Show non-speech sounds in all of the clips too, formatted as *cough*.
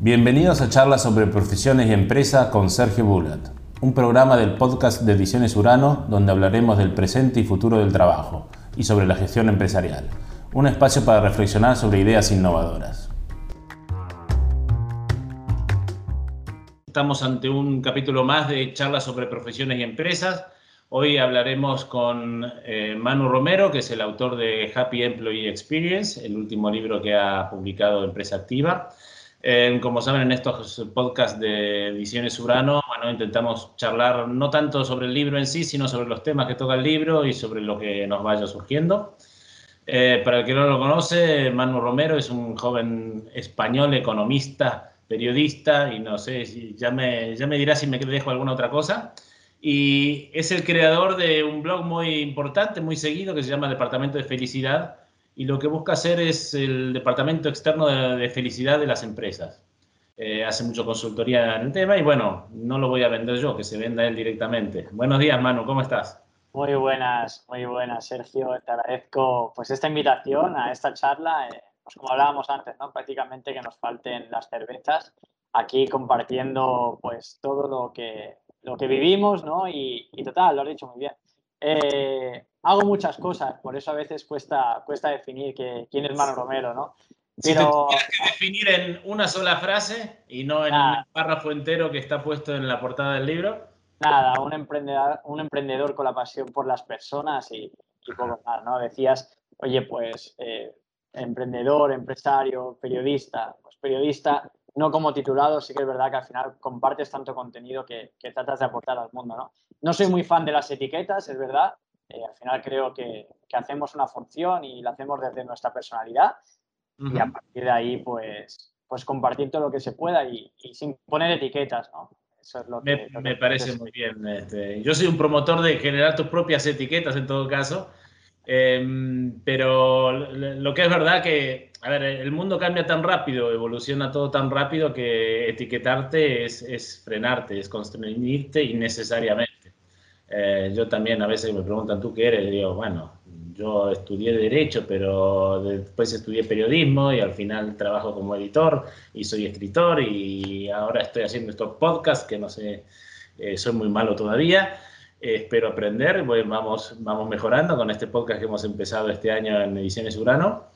Bienvenidos a charlas sobre profesiones y empresas con Sergio Bullat, un programa del podcast de Ediciones Urano donde hablaremos del presente y futuro del trabajo y sobre la gestión empresarial, un espacio para reflexionar sobre ideas innovadoras. Estamos ante un capítulo más de charlas sobre profesiones y empresas. Hoy hablaremos con eh, Manu Romero, que es el autor de Happy Employee Experience, el último libro que ha publicado Empresa Activa como saben, en estos podcasts de Ediciones Urano, bueno, intentamos charlar no tanto sobre el libro en sí, sino sobre los temas que toca el libro y sobre lo que nos vaya surgiendo. Eh, para el que no lo conoce, Manu Romero es un joven español, economista, periodista, y no sé, ya me, ya me dirá si me dejo alguna otra cosa. Y es el creador de un blog muy importante, muy seguido, que se llama Departamento de Felicidad, y lo que busca hacer es el departamento externo de, felicidad de las empresas. Eh, hace mucho consultoría en el tema y bueno, no lo voy a vender yo, que se venda él directamente. Buenos días, Manu, ¿cómo estás? Muy buenas, muy buenas, Sergio. Te agradezco pues esta invitación a esta charla. Eh, pues como hablábamos antes, ¿no? Prácticamente que nos falten las cervezas. Aquí compartiendo pues todo lo que, lo que vivimos, ¿no? Y, y total, lo has dicho muy bien. Eh, hago muchas cosas, por eso a veces cuesta, cuesta definir que, quién es Manu Romero, ¿no? Pero... Si que definir en una sola frase y no en un párrafo entero que está puesto en la portada del libro. Nada, un emprendedor, un emprendedor con la pasión por las personas y, poco más, ¿no? Decías, oye, pues eh, emprendedor, empresario, periodista, pues periodista, no como titulado, sí que es verdad que al final compartes tanto contenido que, que tratas de aportar al mundo, ¿no? No soy muy fan de las etiquetas, es verdad, eh, al final creo que, hacemos una función y la hacemos desde nuestra personalidad y a partir de ahí pues, pues compartir todo lo que se pueda y, sin poner etiquetas, ¿no? Eso es lo que, me, parece muy bien. Este, yo soy un promotor de generar tus propias etiquetas en todo caso, em, pero lo que es verdad que, a ver, el mundo cambia tan rápido, evoluciona todo tan rápido que etiquetarte es, es frenarte, es constreñirte innecesariamente. Eh, yo también a veces me preguntan, ¿tú qué eres? digo, bueno, yo estudié Derecho, pero después estudié Periodismo y al final trabajo como editor y soy escritor y ahora estoy haciendo estos podcasts que no sé, eh, soy muy malo todavía. Eh, espero aprender, vamos, vamos mejorando con este podcast que hemos empezado este año en Ediciones Urano.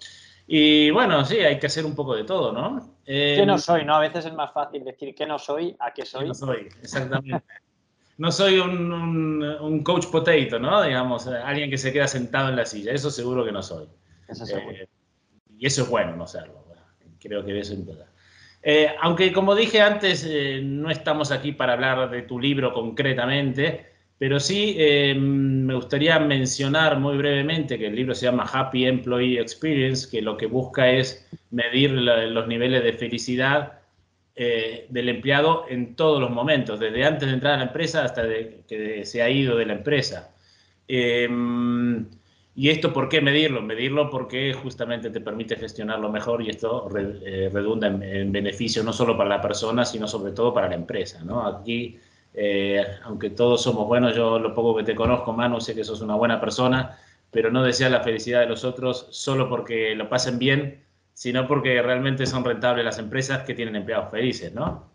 Y bueno, sí, hay que hacer un poco de todo, ¿no? ¿Qué no soy? ¿no? A veces es más fácil decir qué no soy a qué soy. ¿Qué no soy, exactamente no soy un, coach potato, ¿no? Digamos, alguien que se queda sentado en la silla. Eso seguro que no soy. Eh, y eso es bueno no serlo. Creo que eso importa. Eh, aunque como dije antes, eh, no estamos aquí para hablar de tu libro concretamente, pero sí me gustaría mencionar muy brevemente que el libro se llama Happy Employee Experience, que lo que busca es medir los niveles de felicidad eh, del empleado en todos los momentos, desde antes de entrar a la empresa hasta que se ha ido de la empresa. Em, ¿Y esto por qué medirlo? Medirlo porque justamente te permite gestionarlo mejor y esto eh, redunda en, beneficio no solo para la persona, sino sobre todo para la empresa. ¿no? Aquí, eh, aunque todos somos buenos, yo lo poco que te conozco, Manu, sé que sos una buena persona, pero no deseas la felicidad de los otros solo porque lo pasen bien sino porque realmente son rentables las empresas que tienen empleados felices, ¿no?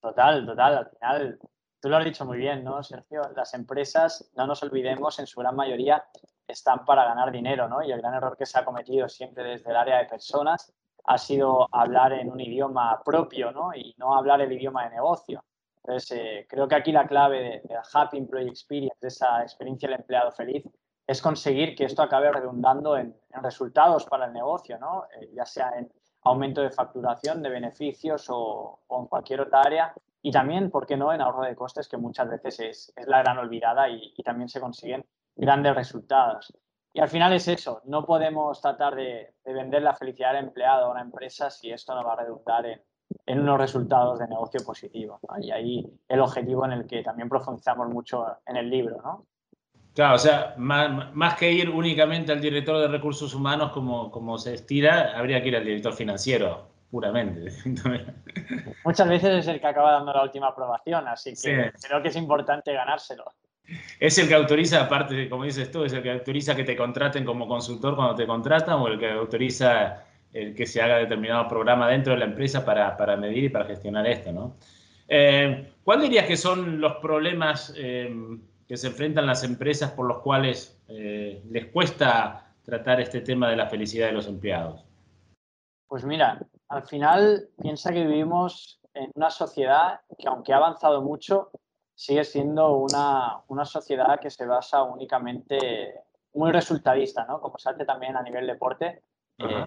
Total, total. Al final, tú lo has dicho muy bien, ¿no, Sergio? Las empresas, no nos olvidemos, en su gran mayoría están para ganar dinero, ¿no? Y el gran error que se ha cometido siempre desde el área de personas ha sido hablar en un idioma propio, ¿no? Y no hablar el idioma de negocio. Entonces, eh, creo que aquí la clave de, de la Happy Employee Experience, de esa experiencia del empleado feliz, es conseguir que esto acabe redundando en, resultados para el negocio, ¿no? Eh, ya sea en aumento de facturación, de beneficios o, en cualquier otra área. Y también, ¿por qué no?, en ahorro de costes, que muchas veces es, es la gran olvidada y, también se consiguen grandes resultados. Y al final es eso, no podemos tratar de, vender la felicidad del empleado a una empresa si esto no va a redundar en, en unos resultados de negocio positivos. Y ahí el objetivo en el que también profundizamos mucho en el libro, ¿no? Claro, o sea, más, que ir únicamente al director de recursos humanos como, como se estira, habría que ir al director financiero, puramente. *laughs* Muchas veces es el que acaba dando la última aprobación, así que creo que es importante ganárselo. ¿Es el que autoriza, aparte, como dices tú, es el que autoriza que te contraten como consultor cuando te contratan o el que autoriza el que se haga determinado programa dentro de la empresa para, para medir y para gestionar esto, ¿no? Eh, ¿Cuál dirías que son los problemas eh, que se enfrentan las empresas por los cuales eh, les cuesta tratar este tema de la felicidad de los empleados? Pues mira, al final piensa que vivimos en una sociedad que aunque ha avanzado mucho, sigue siendo una, una sociedad que se basa únicamente muy resultadista, ¿no? Como se hace también a nivel deporte. Eh,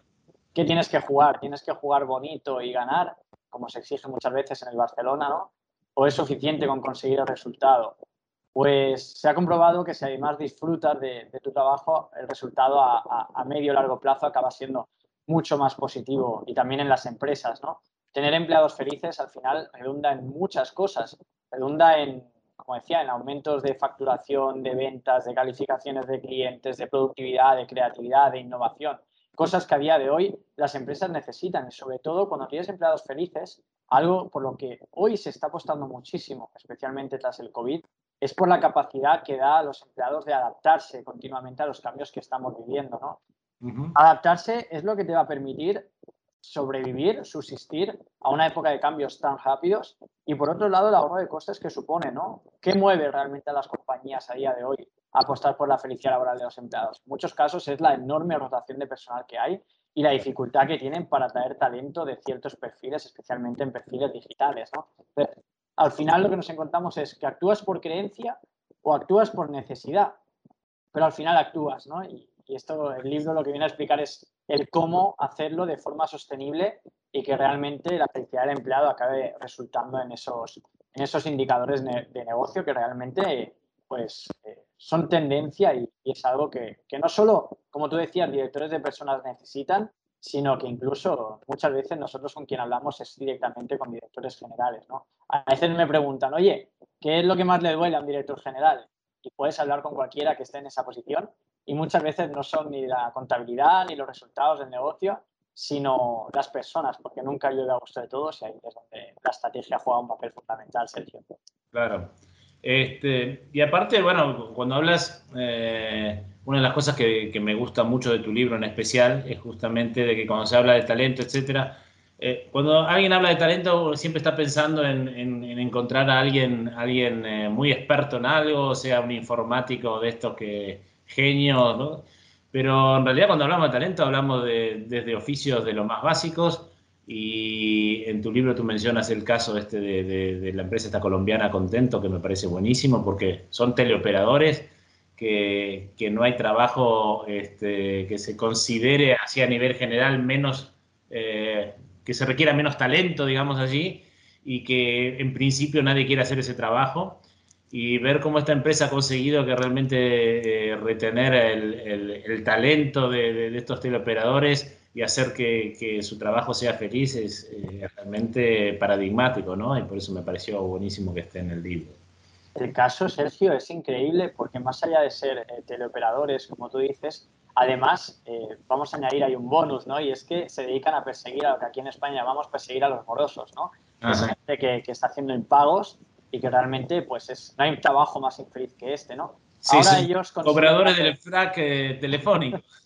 ¿Qué tienes que jugar? ¿Tienes que jugar bonito y ganar, como se exige muchas veces en el Barcelona, ¿no? ¿O es suficiente con conseguir el resultado? Pues se ha comprobado que si además disfrutas de, tu trabajo, el resultado a, a medio largo plazo acaba siendo mucho más positivo y también en las empresas, ¿no? Tener empleados felices al final redunda en muchas cosas, redunda en, como decía, en aumentos de facturación, de ventas, de calificaciones de clientes, de productividad, de creatividad, de innovación, cosas que a día de hoy las empresas necesitan sobre todo cuando tienes empleados felices, algo por lo que hoy se está apostando muchísimo, especialmente tras el COVID, es por la capacidad que da a los empleados de adaptarse continuamente a los cambios que estamos viviendo, ¿no? Adaptarse es lo que te va a permitir sobrevivir, subsistir a una época de cambios tan rápidos y por otro lado el ahorro de costes que supone, ¿no? ¿Qué mueve realmente a las compañías a día de hoy apostar por la felicidad laboral de los empleados? En muchos casos es la enorme rotación de personal que hay y la dificultad que tienen para atraer talento de ciertos perfiles, especialmente en perfiles digitales, ¿no? al final lo que nos encontramos es que actúas por creencia o actúas por necesidad, pero al final actúas, ¿no? Y, y esto, el libro lo que viene a explicar es el cómo hacerlo de forma sostenible y que realmente la felicidad del empleado acabe resultando en esos, en esos indicadores de negocio que realmente pues, eh, son tendencia y, es algo que, que, no solo, como tú decías, directores de personas necesitan, sino que incluso muchas veces nosotros con quien hablamos es directamente con directores generales. ¿no? A veces me preguntan, oye, ¿qué es lo que más le duele a un director general? Y puedes hablar con cualquiera que esté en esa posición y muchas veces no son ni la contabilidad ni los resultados del negocio, sino las personas, porque nunca llega a gusto de todos y ahí es donde la estrategia juega un papel fundamental, Sergio. Claro. Este, y aparte, bueno, cuando hablas, eh, una de las cosas que, me gusta mucho de tu libro en especial es justamente de que cuando se habla de talento, etcétera, eh, cuando alguien habla de talento siempre está pensando en, encontrar a alguien, alguien eh, muy experto en algo, sea un informático de estos que genios, ¿no? Pero en realidad cuando hablamos de talento hablamos de, desde oficios de los más básicos y en tu libro tú mencionas el caso este de, la empresa esta colombiana Contento, que me parece buenísimo porque son teleoperadores que, que no hay trabajo este, que se considere así a nivel general menos, eh, que se requiera menos talento, digamos allí, y que en principio nadie quiere hacer ese trabajo. Y ver cómo esta empresa ha conseguido que realmente eh, retener el, talento de, estos teleoperadores y hacer que, su trabajo sea feliz es eh, realmente paradigmático, ¿no? Y por eso me pareció buenísimo que esté en el libro. El caso, Sergio, es increíble porque más allá de ser eh, teleoperadores, como tú dices, además, vamos a añadir ahí un bonus, ¿no? Y es que se dedican a perseguir a lo que aquí en España llamamos perseguir a los morosos, ¿no? Es gente que, que está haciendo impagos y que realmente pues es, no hay un trabajo más infeliz que este, ¿no? Sí, Ahora ellos cobradores del frac eh, telefónico. *laughs*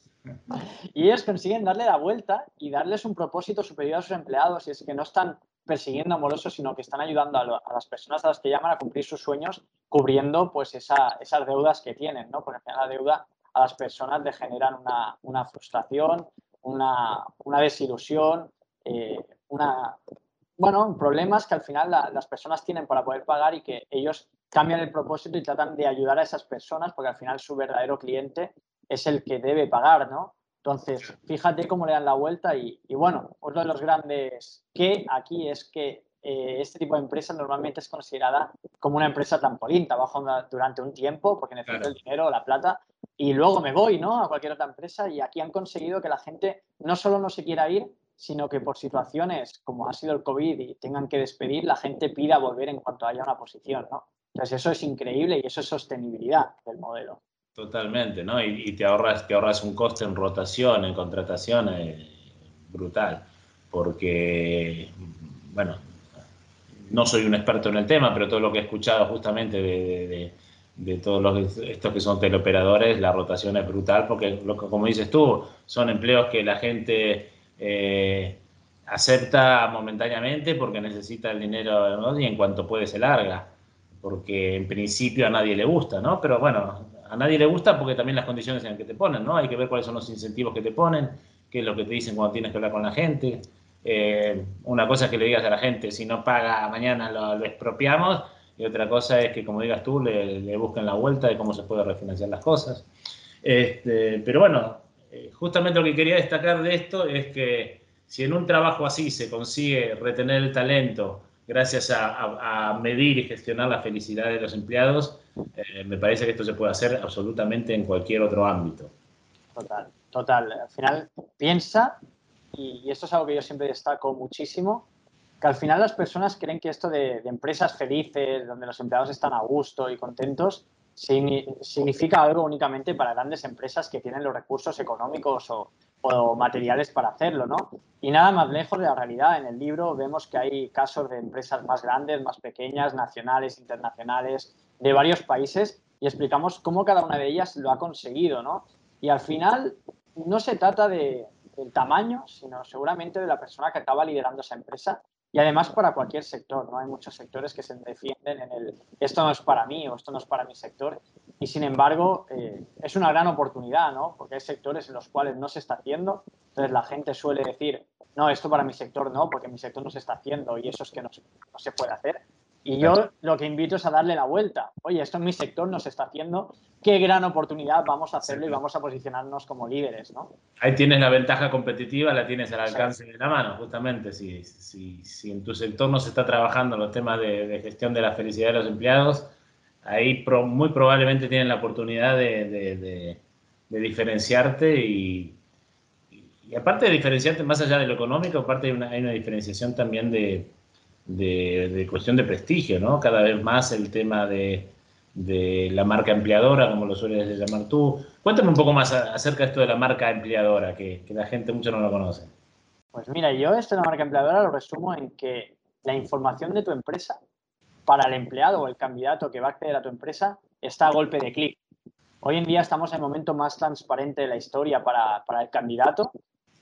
y ellos consiguen darle la vuelta y darles un propósito superior a sus empleados y es que no están persiguiendo a morosos, sino que están ayudando a, las personas a las que llaman a cumplir sus sueños, cubriendo pues esa, esas deudas que tienen, ¿no? Porque la deuda a las personas le generan una, una frustración, una, una desilusión, eh, una, bueno, problemas que al final las personas tienen para poder pagar y que ellos cambian el propósito y tratan de ayudar a esas personas porque al final su verdadero cliente es el que debe pagar, ¿no? Entonces, fíjate cómo le dan la vuelta y, bueno, uno de los grandes que aquí es que eh, este tipo de empresa normalmente es considerada como una empresa trampolín, trabajo durante un tiempo porque necesito el dinero, la plata, y luego me voy, ¿no? A cualquier otra empresa y aquí han conseguido que la gente no solo no se quiera ir, sino que por situaciones como ha sido el COVID y tengan que despedir, la gente pida volver en cuanto haya una posición, ¿no? Entonces eso es increíble y eso es sostenibilidad del modelo. Totalmente, ¿no? Y, te, ahorras, te ahorras un coste en rotación, en contratación eh, brutal, porque, bueno, no soy un experto en el tema, pero todo lo que he escuchado justamente de, de, todos los, estos que son teleoperadores, la rotación es brutal, porque como dices tú, son empleos que la gente eh, acepta momentáneamente porque necesita el dinero y en cuanto puede se larga, porque en principio a nadie le gusta, ¿no? Pero bueno, a nadie le gusta porque también las condiciones en las que te ponen, ¿no? Hay que ver cuáles son los incentivos que te ponen, qué es lo que te dicen cuando tienes que hablar con la gente. Eh, una cosa es que le digas a la gente, si no paga mañana lo, expropiamos, y otra cosa es que, como digas tú, le, busquen la vuelta de cómo se puede refinanciar las cosas. Este, pero bueno, eh, justamente lo que quería destacar de esto es que si en un trabajo así se consigue retener el talento gracias a, medir y gestionar la felicidad de los empleados, eh, me parece que esto se puede hacer absolutamente en cualquier otro ámbito. Total, total. Al final, piensa, y, esto es algo que yo siempre destaco muchísimo, que al final las personas creen que esto de, de empresas felices, donde los empleados están a gusto y contentos, significa algo únicamente para grandes empresas que tienen los recursos económicos o, materiales para hacerlo, ¿no? Y nada más lejos de la realidad. En el libro vemos que hay casos de empresas más grandes, más pequeñas, nacionales, internacionales, de varios países y explicamos cómo cada una de ellas lo ha conseguido, ¿no? Y al final no se trata de, del tamaño, sino seguramente de la persona que acaba liderando esa empresa y además para cualquier sector, ¿no? Hay muchos sectores que se defienden en el esto no es para mí o esto no es para mi sector. Y sin embargo, eh, es una gran oportunidad, ¿no? Porque hay sectores en los cuales no se está haciendo. Entonces la gente suele decir, no, esto para mi sector no, porque mi sector no se está haciendo y eso es que no se puede hacer. Y yo lo que invito es a darle la vuelta. Oye, esto en mi sector no se está haciendo. Qué gran oportunidad vamos a hacerlo y vamos a posicionarnos como líderes, ¿no? Ahí tienes la ventaja competitiva, la tienes al alcance de la mano, justamente. Si, si, si, en tu sector no se está trabajando los temas de, gestión de la felicidad de los empleados, ahí muy probablemente tienen la oportunidad de, de, diferenciarte y, y, aparte de diferenciarte más allá de lo económico, aparte hay una, hay una diferenciación también de de, cuestión de prestigio, ¿no? Cada vez más el tema de, la marca empleadora, como lo sueles llamar tú. Cuéntame un poco más acerca de esto de la marca empleadora, que, la gente mucho no lo conoce. Pues mira, yo esto de la marca empleadora lo resumo en que la información de tu empresa para el empleado o el candidato que va a acceder a tu empresa está a golpe de clic. Hoy en día estamos en el momento más transparente de la historia para, para el candidato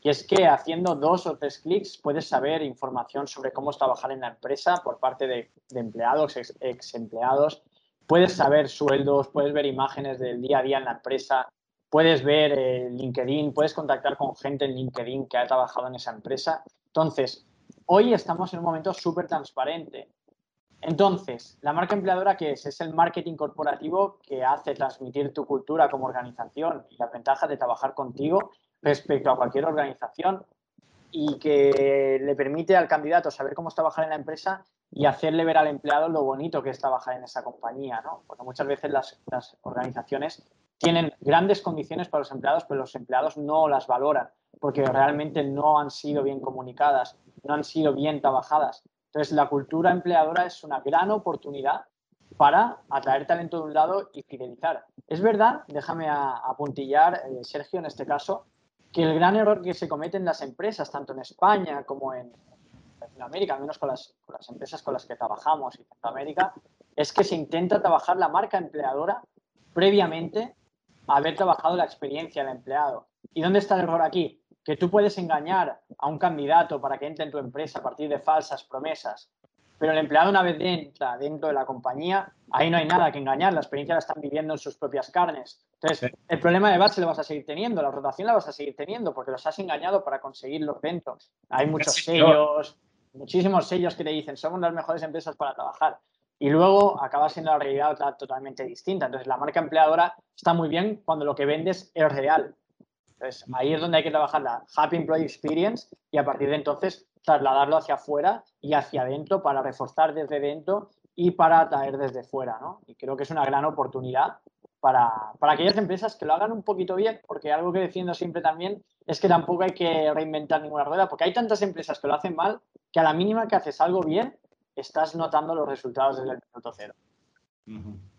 y es que haciendo dos o tres clics puedes saber información sobre cómo trabajar en la empresa por parte de, empleados, ex, empleados. Puedes saber sueldos, puedes ver imágenes del día a día en la empresa, puedes ver eh, LinkedIn, puedes contactar con gente en LinkedIn que ha trabajado en esa empresa. Entonces, hoy estamos en un momento súper transparente. Entonces, la marca empleadora, ¿qué es? Es el marketing corporativo que hace transmitir tu cultura como organización y la ventaja de trabajar contigo respecto a cualquier organización y que le permite al candidato saber cómo es trabajar en la empresa y hacerle ver al empleado lo bonito que es trabajar en esa compañía, ¿no? Porque muchas veces las, organizaciones tienen grandes condiciones para los empleados, pero los empleados no las valoran porque realmente no han sido bien comunicadas, no han sido bien trabajadas. Entonces, la cultura empleadora es una gran oportunidad para atraer talento de un lado y fidelizar. Es verdad, déjame apuntillar, eh, Sergio, en este caso, que el gran error que se comete en las empresas, tanto en España como en Latinoamérica, al menos con las, empresas con las que trabajamos en Centroamérica, es que se intenta trabajar la marca empleadora previamente a haber trabajado la experiencia del empleado. ¿Y dónde está el error aquí? Que tú puedes engañar a un candidato para que entre en tu empresa a partir de falsas promesas pero el empleado una vez entra dentro de la compañía, ahí no hay nada que engañar, la experiencia la están viviendo en sus propias carnes. Entonces, el problema de base lo vas a seguir teniendo, la rotación la vas a seguir teniendo porque los has engañado para conseguirlos dentro. Hay muchos sellos, muchísimos sellos que te dicen, somos las mejores empresas para trabajar. Y luego acaba siendo la realidad totalmente distinta. Entonces, la marca empleadora está muy bien cuando lo que vendes es real. Entonces, ahí es donde hay que trabajar la Happy Employee Experience y a partir de entonces trasladarlo hacia afuera y hacia adentro para reforzar desde dentro y para atraer desde fuera, ¿no? Y creo que es una gran oportunidad para, para, aquellas empresas que lo hagan un poquito bien, porque algo que defiendo siempre también es que tampoco hay que reinventar ninguna rueda, porque hay tantas empresas que lo hacen mal que a la mínima que haces algo bien, estás notando los resultados desde el minuto cero.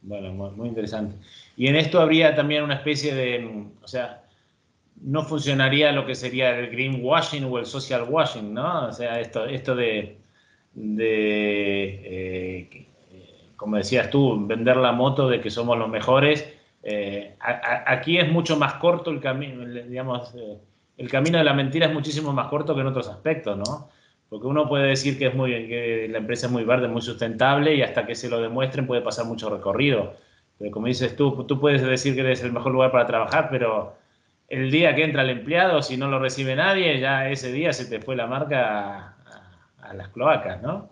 Bueno, muy interesante. Y en esto habría también una especie de, o sea, no funcionaría lo que sería el greenwashing o el social washing, ¿no? O sea, esto, esto de, eh, como decías tú, vender la moto de que somos los mejores. Eh, aquí es mucho más corto el camino, digamos, eh, el camino de la mentira es muchísimo más corto que en otros aspectos, ¿no? Porque uno puede decir que es muy que la empresa es muy verde, muy sustentable y hasta que se lo demuestren puede pasar mucho recorrido. Pero como dices tú, tú puedes decir que eres el mejor lugar para trabajar, pero el día que entra el empleado, si no lo recibe nadie, ya ese día se te fue la marca a, las cloacas, ¿no?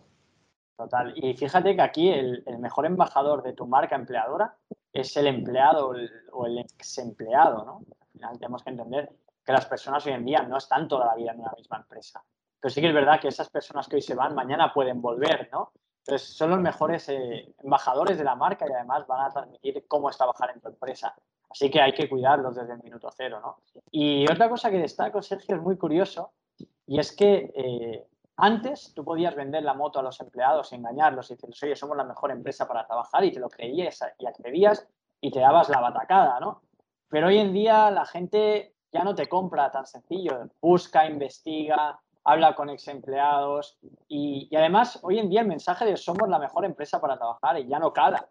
Total. Y fíjate que aquí el, mejor embajador de tu marca empleadora es el empleado o el ex empleado, ¿no? Al final tenemos que entender que las personas hoy en día no están toda la vida en una misma empresa. Pero sí que es verdad que esas personas que hoy se van, mañana pueden volver, ¿no? Entonces, son los mejores eh, embajadores de la marca y además van a transmitir cómo es trabajar en tu empresa. Así que hay que cuidarlos desde el minuto cero, ¿no? Y otra cosa que destaco, Sergio, es muy curioso, y es que eh, antes tú podías vender la moto a los empleados, engañarlos y decirles, oye, somos la mejor empresa para trabajar y te lo creías y accedías y te dabas la batacada, ¿no? Pero hoy en día la gente ya no te compra tan sencillo, busca, investiga, habla con ex empleados y, además hoy en día el mensaje de somos la mejor empresa para trabajar y ya no cala.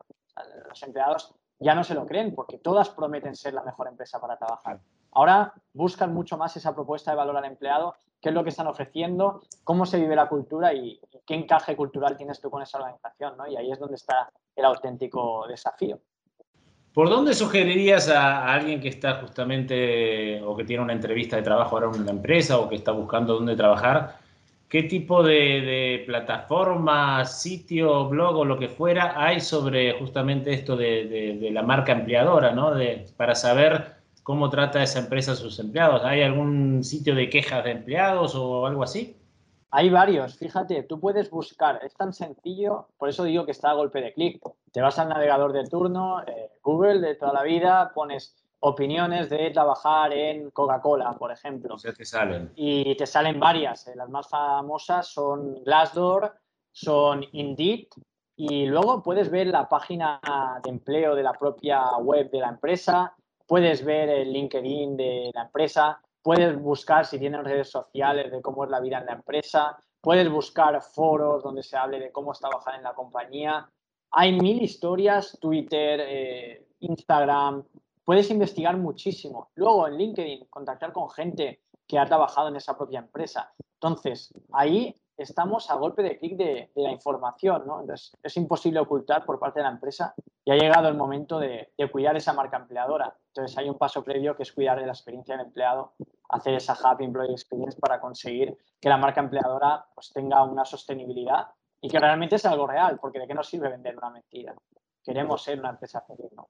Los empleados ya no se lo creen porque todas prometen ser la mejor empresa para trabajar. Ahora buscan mucho más esa propuesta de valor al empleado, qué es lo que están ofreciendo, cómo se vive la cultura y, qué encaje cultural tienes tú con esa organización. ¿no? Y ahí es donde está el auténtico desafío. ¿Por dónde sugerirías a, alguien que está justamente o que tiene una entrevista de trabajo ahora en una empresa o que está buscando dónde trabajar? ¿Qué tipo de, plataforma, sitio, blog o lo que fuera hay sobre justamente esto de, la marca empleadora, ¿no? para saber cómo trata esa empresa a sus empleados. ¿Hay algún sitio de quejas de empleados o algo así? Hay varios, fíjate, tú puedes buscar, es tan sencillo, por eso digo que está a golpe de clic. Te vas al navegador de turno, eh, Google de toda la vida, pones opiniones de trabajar en Coca-Cola, por ejemplo. O te salen. Y te salen varias. Eh, las más famosas son Glassdoor, son Indeed, y luego puedes ver la página de empleo de la propia web de la empresa, puedes ver el LinkedIn de la empresa, Puedes buscar si tienen redes sociales de cómo es la vida en la empresa. Puedes buscar foros donde se hable de cómo es trabajar en la compañía. Hay mil historias, Twitter, eh, Instagram. Puedes investigar muchísimo. Luego en LinkedIn, contactar con gente que ha trabajado en esa propia empresa. Entonces, ahí estamos a golpe de clic de, la información, ¿no? Entonces, es imposible ocultar por parte de la empresa y ha llegado el momento de, cuidar esa marca empleadora. Entonces, hay un paso previo que es cuidar de la experiencia del empleado, hacer esa Happy Employee Experience para conseguir que la marca empleadora pues, tenga una sostenibilidad y que realmente sea algo real, porque ¿de qué nos sirve vender una mentira? Queremos ser una empresa feliz, ¿no?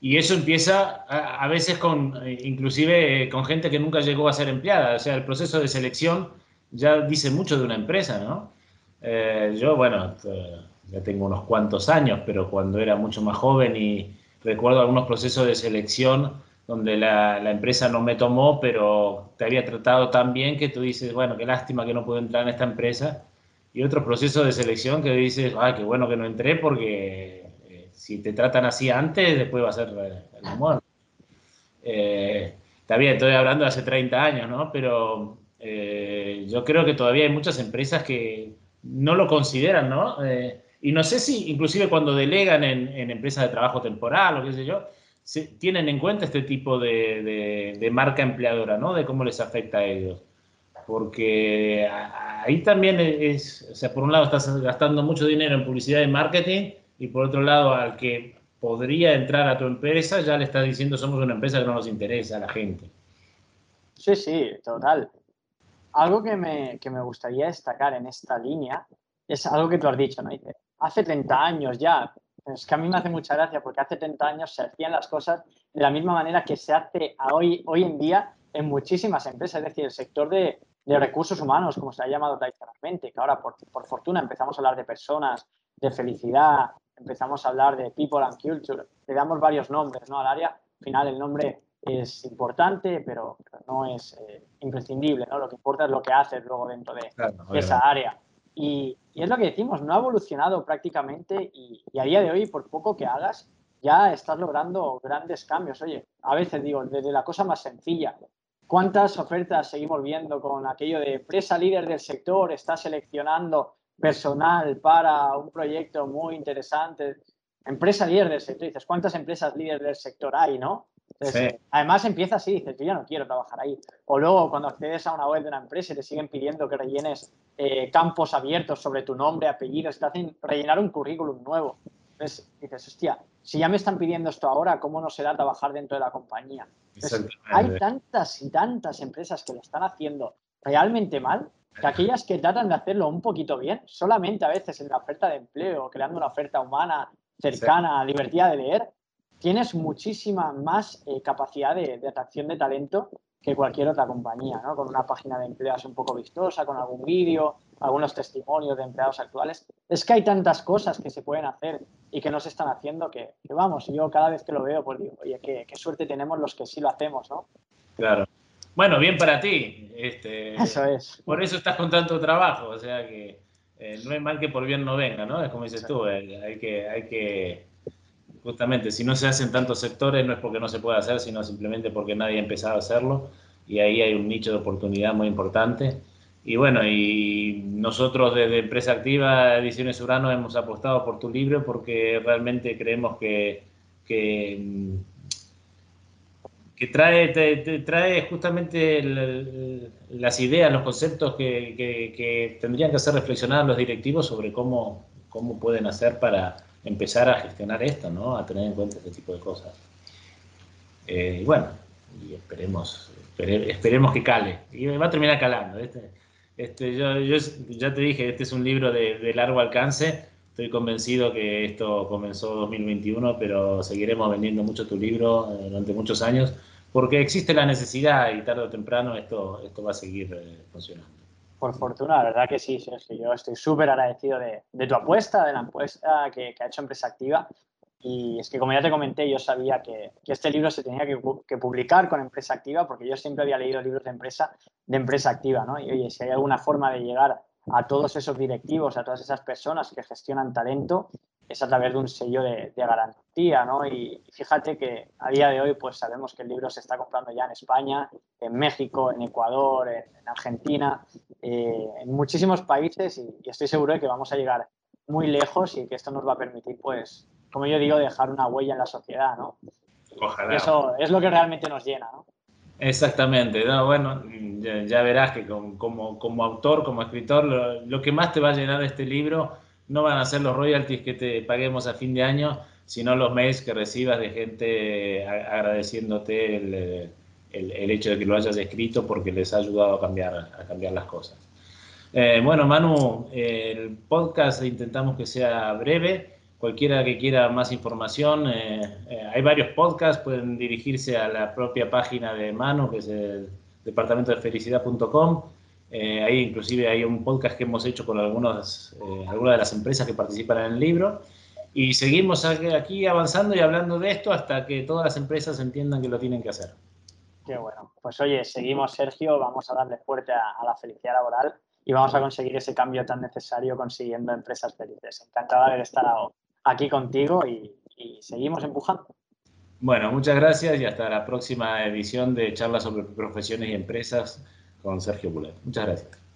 Y eso empieza a, a veces con, eh, inclusive eh, con gente que nunca llegó a ser empleada, o sea, el proceso de selección ya dice mucho de una empresa, ¿no? Eh, yo, bueno, ya tengo unos cuantos años, pero cuando era mucho más joven y recuerdo algunos procesos de selección donde la, la, empresa no me tomó, pero te había tratado tan bien que tú dices, bueno, qué lástima que no puedo entrar en esta empresa. Y otro proceso de selección que dices, ay, qué bueno que no entré porque eh, si te tratan así antes, después va a ser el amor. Eh, está bien, estoy hablando de hace 30 años, ¿no? Pero eh, yo creo que todavía hay muchas empresas que no lo consideran, ¿no? Eh, y no sé si inclusive cuando delegan en, empresas de trabajo temporal o qué sé yo, tienen en cuenta este tipo de, marca empleadora, ¿no? De cómo les afecta a ellos. Porque ahí también es, o sea, por un lado estás gastando mucho dinero en publicidad y marketing y por otro lado al que podría entrar a tu empresa ya le estás diciendo somos una empresa que no nos interesa a la gente. Sí, sí, total. Algo que me, gustaría destacar en esta línea es algo que tú has dicho, ¿no? hace 30 años ya, es que a mí me hace mucha gracia porque hace 30 años se hacían las cosas de la misma manera que se hace hoy, hoy en día en muchísimas empresas, es decir, el sector de, recursos humanos, como se ha llamado tradicionalmente, que ahora por, por, fortuna empezamos a hablar de personas, de felicidad, empezamos a hablar de people and culture, le damos varios nombres ¿no? al área, al final el nombre es importante, pero, no es eh, imprescindible, ¿no? Lo que importa es lo que haces luego dentro de, esa área. Y, es lo que decimos, no ha evolucionado prácticamente y, a día de hoy, por poco que hagas, ya estás logrando grandes cambios. Oye, a veces digo, desde la cosa más sencilla, ¿cuántas ofertas seguimos viendo con aquello de empresa líder del sector está seleccionando personal para un proyecto muy interesante? Empresa líder del sector, dices, ¿cuántas empresas líderes del sector hay, no? Además empieza así, dices, yo ya no quiero trabajar ahí. O luego cuando accedes a una web de una empresa y te siguen pidiendo que rellenes eh, campos abiertos sobre tu nombre, apellido, te hacen rellenar un currículum nuevo. Entonces dices, hostia, si ya me están pidiendo esto ahora, ¿cómo no será trabajar dentro de la compañía? hay tantas y tantas empresas que lo están haciendo realmente mal que aquellas que tratan de hacerlo un poquito bien, solamente a veces en la oferta de empleo, creando una oferta humana, cercana, divertida de leer, tienes muchísima más eh, capacidad de, atracción de talento que cualquier otra compañía, ¿no? Con una página de empleados un poco vistosa, con algún vídeo, algunos testimonios de empleados actuales. Es que hay tantas cosas que se pueden hacer y que no se están haciendo que, vamos, yo cada vez que lo veo, pues digo, oye, qué, suerte tenemos los que sí lo hacemos, ¿no? Claro. Bueno, bien para ti. Este, eso es. Por eso estás con tanto trabajo, o sea que eh, no es mal que por bien no venga, ¿no? Es como dices tú, eh, hay que, hay que justamente, si no se hacen tantos sectores no es porque no se pueda hacer, sino simplemente porque nadie ha empezado a hacerlo y ahí hay un nicho de oportunidad muy importante. Y bueno, y nosotros desde Empresa Activa, Ediciones Urano, hemos apostado por tu libro porque realmente creemos que, que, que trae, trae justamente las ideas, los conceptos que, que, tendrían que hacer reflexionar los directivos sobre cómo, cómo pueden hacer para empezar a gestionar esto, ¿no? A tener en cuenta este tipo de cosas. Eh, y bueno, y esperemos, esperemos que cale. Y va a terminar calando. Este, este, yo, ya te dije, este es un libro de, largo alcance. Estoy convencido que esto comenzó 2021, pero seguiremos vendiendo mucho tu libro eh, durante muchos años, porque existe la necesidad y tarde o temprano esto, esto va a seguir eh, funcionando. Por fortuna, la verdad que sí, Yo estoy súper agradecido de, tu apuesta, de la apuesta que, ha hecho Empresa Activa. Y es que, como ya te comenté, yo sabía que, este libro se tenía que, publicar con Empresa Activa porque yo siempre había leído libros de empresa, de empresa activa, ¿no? Y oye, si hay alguna forma de llegar a todos esos directivos, a todas esas personas que gestionan talento, es a través de un sello de, garantía, ¿no? Y fíjate que a día de hoy, pues sabemos que el libro se está comprando ya en España, en México, en Ecuador, en, Argentina, eh, en muchísimos países y, estoy seguro de que vamos a llegar muy lejos y que esto nos va a permitir, pues, como yo digo, dejar una huella en la sociedad, ¿no? Ojalá. eso es lo que realmente nos llena, ¿no? Exactamente, bueno, ya, verás que como, como, autor, como escritor, lo, lo que más te va a llenar de este libro no van a ser los royalties que te paguemos a fin de año, sino los mails que recibas de gente agradeciéndote el, el, hecho de que lo hayas escrito porque les ha ayudado a cambiar, a cambiar las cosas. Eh, bueno, Manu, el podcast intentamos que sea breve. Cualquiera que quiera más información, eh, eh, hay varios podcasts, pueden dirigirse a la propia página de Manu, que es el departamento de felicidad.com eh, ahí inclusive hay un podcast que hemos hecho con algunos, eh, algunas de las empresas que participan en el libro. Y seguimos aquí avanzando y hablando de esto hasta que todas las empresas entiendan que lo tienen que hacer. Qué bueno. Pues oye, seguimos Sergio, vamos a darle fuerte a, la felicidad laboral y vamos a conseguir ese cambio tan necesario consiguiendo empresas felices. Encantada de estar aquí contigo y, y seguimos empujando. Bueno, muchas gracias y hasta la próxima edición de charlas sobre profesiones y empresas con Sergio Bulet. Muchas gracias.